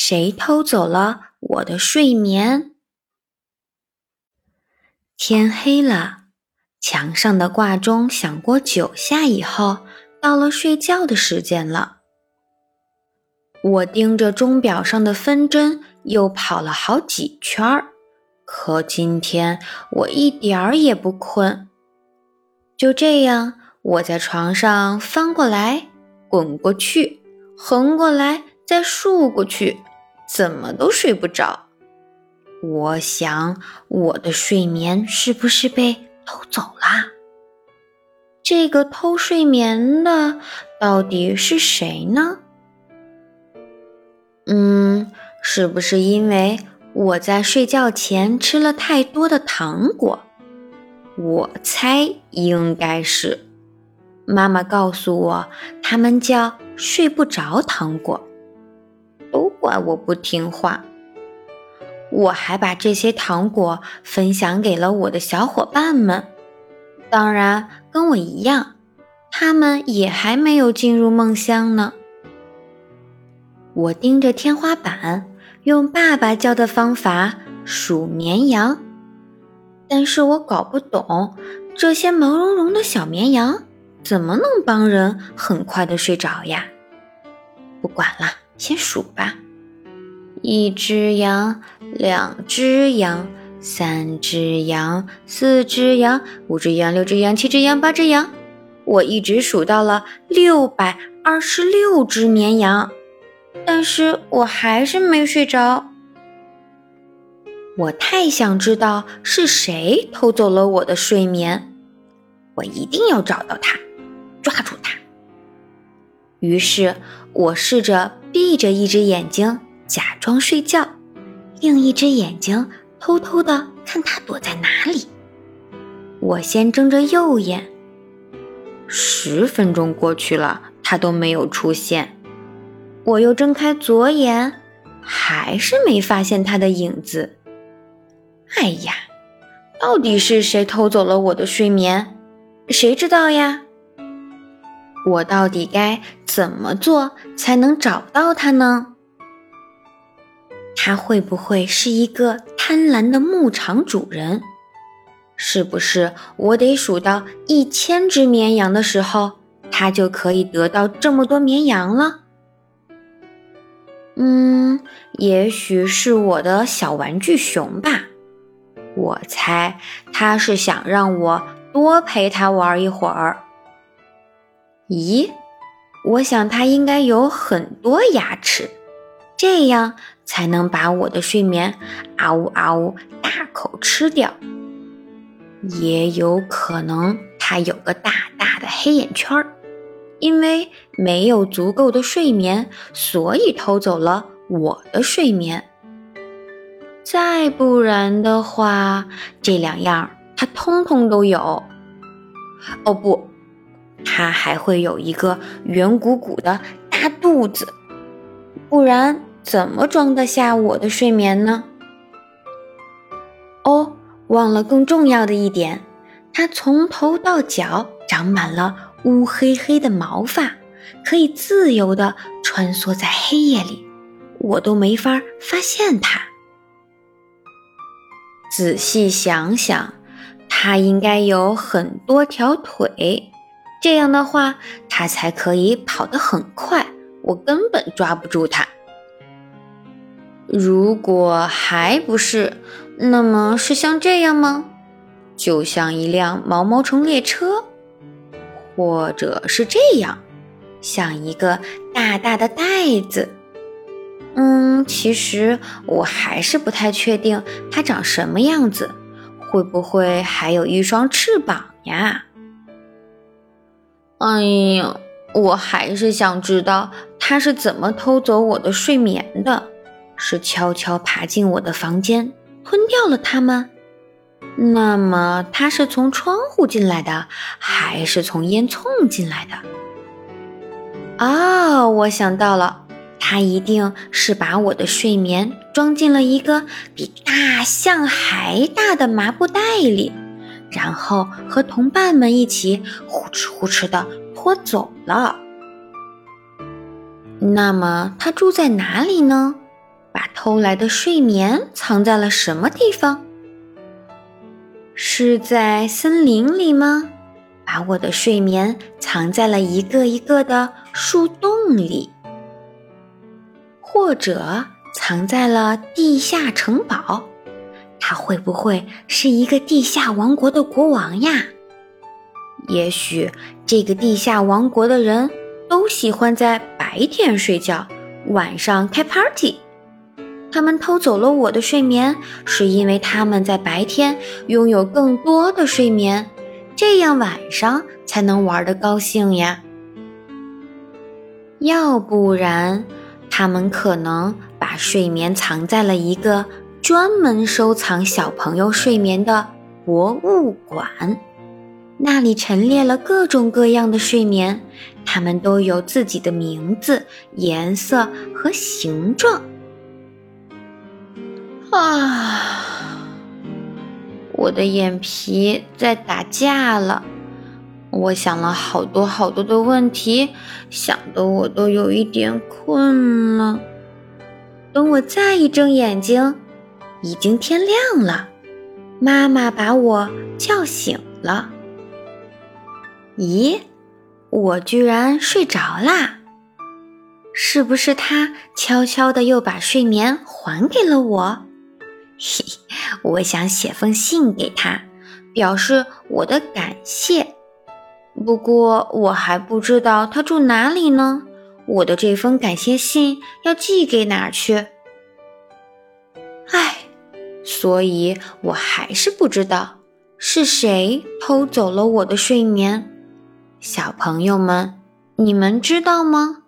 谁偷走了我的睡眠？天黑了，墙上的挂钟响过九下以后，到了睡觉的时间了。我盯着钟表上的分针，又跑了好几圈儿，可今天我一点儿也不困。就这样，我在床上翻过来、滚过去，横过来再竖过去，怎么都睡不着。我想，我的睡眠是不是被偷走了？这个偷睡眠的到底是谁呢？嗯，是不是因为我在睡觉前吃了太多的糖果？我猜应该是。妈妈告诉我，他们叫睡不着糖果，怪我不听话。我还把这些糖果分享给了我的小伙伴们，当然跟我一样，他们也还没有进入梦乡呢。我盯着天花板，用爸爸教的方法数绵羊，但是我搞不懂这些毛茸茸的小绵羊怎么能帮人很快的睡着呀？不管了，先数吧。一只羊，两只羊，三只羊，四只羊，五只羊，六只羊，七只羊，八只羊。我一直数到了六百二十六只绵羊，但是我还是没睡着。我太想知道是谁偷走了我的睡眠，我一定要找到他，抓住他。于是我试着闭着一只眼睛。假装睡觉，另一只眼睛偷偷的看他躲在哪里。我先睁着右眼，十分钟过去了，他都没有出现。我又睁开左眼，还是没发现他的影子。哎呀，到底是谁偷走了我的睡眠？谁知道呀？我到底该怎么做才能找到他呢？他会不会是一个贪婪的牧场主人？是不是我得数到一千只绵羊的时候，他就可以得到这么多绵羊了？嗯，也许是我的小玩具熊吧。我猜他是想让我多陪他玩一会儿。咦，我想他应该有很多牙齿。这样才能把我的睡眠啊呜啊呜大口吃掉。也有可能他有个大大的黑眼圈儿，因为没有足够的睡眠，所以偷走了我的睡眠。再不然的话，这两样他通通都有。哦不，他还会有一个圆鼓鼓的大肚子，不然。怎么装得下我的睡眠呢？哦，忘了更重要的一点，它从头到脚长满了乌黑黑的毛发，可以自由地穿梭在黑夜里，我都没法发现它。仔细想想，它应该有很多条腿，这样的话，它才可以跑得很快，我根本抓不住它。如果还不是，那么是像这样吗？就像一辆毛毛虫列车，或者是这样，像一个大大的袋子。嗯，其实我还是不太确定它长什么样子，会不会还有一双翅膀呀？哎呀，我还是想知道它是怎么偷走我的睡眠的。是悄悄爬进我的房间，吞掉了它吗？那么它是从窗户进来的，还是从烟囱进来的？哦，我想到了，它一定是把我的睡眠装进了一个比大象还大的麻布袋里，然后和同伴们一起呼哧呼哧的我走了。那么它住在哪里呢？把偷来的睡眠藏在了什么地方？是在森林里吗？把我的睡眠藏在了一个一个的树洞里，或者藏在了地下城堡？他会不会是一个地下王国的国王呀？也许这个地下王国的人都喜欢在白天睡觉，晚上开 party。他们偷走了我的睡眠，是因为他们在白天拥有更多的睡眠，这样晚上才能玩得高兴呀。要不然，他们可能把睡眠藏在了一个专门收藏小朋友睡眠的博物馆，那里陈列了各种各样的睡眠，它们都有自己的名字、颜色和形状。啊！我的眼皮在打架了。我想了好多好多的问题，想的我都有一点困了。等我再一睁眼睛，已经天亮了。妈妈把我叫醒了。咦，我居然睡着啦！是不是他悄悄的又把睡眠还给了我？嘿，我想写封信给他，表示我的感谢。不过我还不知道他住哪里呢。我的这封感谢信要寄给哪去？唉，所以我还是不知道是谁偷走了我的睡眠。小朋友们，你们知道吗？